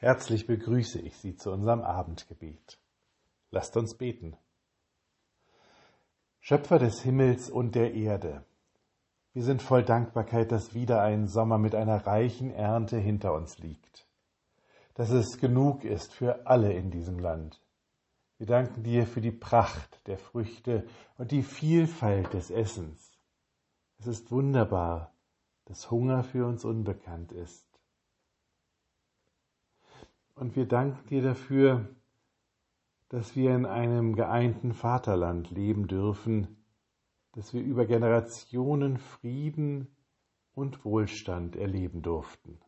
Herzlich begrüße ich Sie zu unserem Abendgebet. Lasst uns beten. Schöpfer des Himmels und der Erde, wir sind voll Dankbarkeit, dass wieder ein Sommer mit einer reichen Ernte hinter uns liegt, dass es genug ist für alle in diesem Land. Wir danken dir für die Pracht der Früchte und die Vielfalt des Essens. Es ist wunderbar, dass Hunger für uns unbekannt ist. Und wir danken dir dafür, dass wir in einem geeinten Vaterland leben dürfen, dass wir über Generationen Frieden und Wohlstand erleben durften.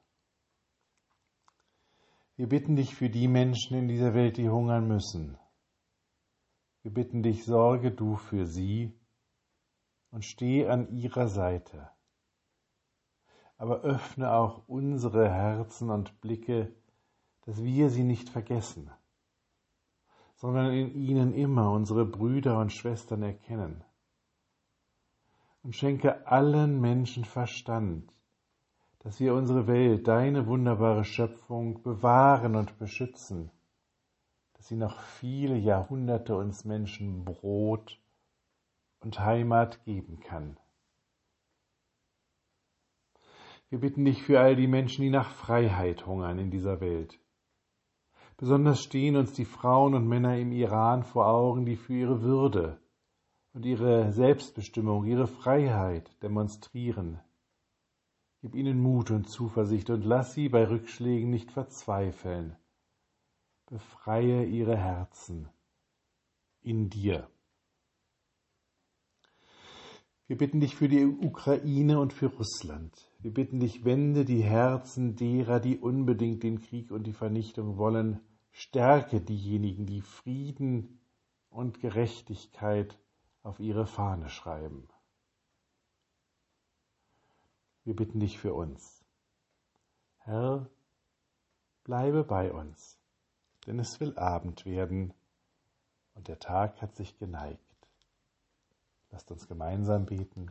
Wir bitten dich für die Menschen in dieser Welt, die hungern müssen. Wir bitten dich, sorge du für sie und steh an ihrer Seite. Aber öffne auch unsere Herzen und Blicke, dass wir sie nicht vergessen, sondern in ihnen immer unsere Brüder und Schwestern erkennen. Und schenke allen Menschen Verstand, dass wir unsere Welt, deine wunderbare Schöpfung, bewahren und beschützen, dass sie noch viele Jahrhunderte uns Menschen Brot und Heimat geben kann. Wir bitten dich für all die Menschen, die nach Freiheit hungern in dieser Welt, Besonders stehen uns die Frauen und Männer im Iran vor Augen, die für ihre Würde und ihre Selbstbestimmung, ihre Freiheit demonstrieren. Gib ihnen Mut und Zuversicht und lass sie bei Rückschlägen nicht verzweifeln. Befreie ihre Herzen in dir. Wir bitten dich für die Ukraine und für Russland. Wir bitten dich, wende die Herzen derer, die unbedingt den Krieg und die Vernichtung wollen, Stärke diejenigen, die Frieden und Gerechtigkeit auf ihre Fahne schreiben. Wir bitten dich für uns. Herr, bleibe bei uns, denn es will Abend werden und der Tag hat sich geneigt. Lasst uns gemeinsam beten.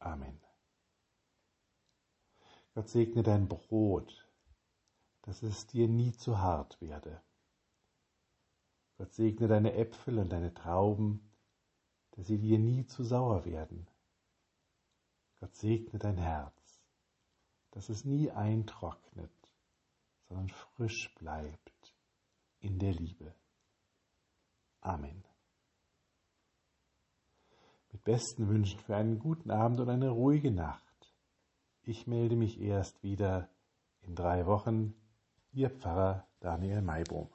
Amen. Gott segne dein Brot dass es dir nie zu hart werde. Gott segne deine Äpfel und deine Trauben, dass sie dir nie zu sauer werden. Gott segne dein Herz, dass es nie eintrocknet, sondern frisch bleibt in der Liebe. Amen. Mit besten Wünschen für einen guten Abend und eine ruhige Nacht. Ich melde mich erst wieder in drei Wochen Ihr Pfarrer Daniel Maibohm.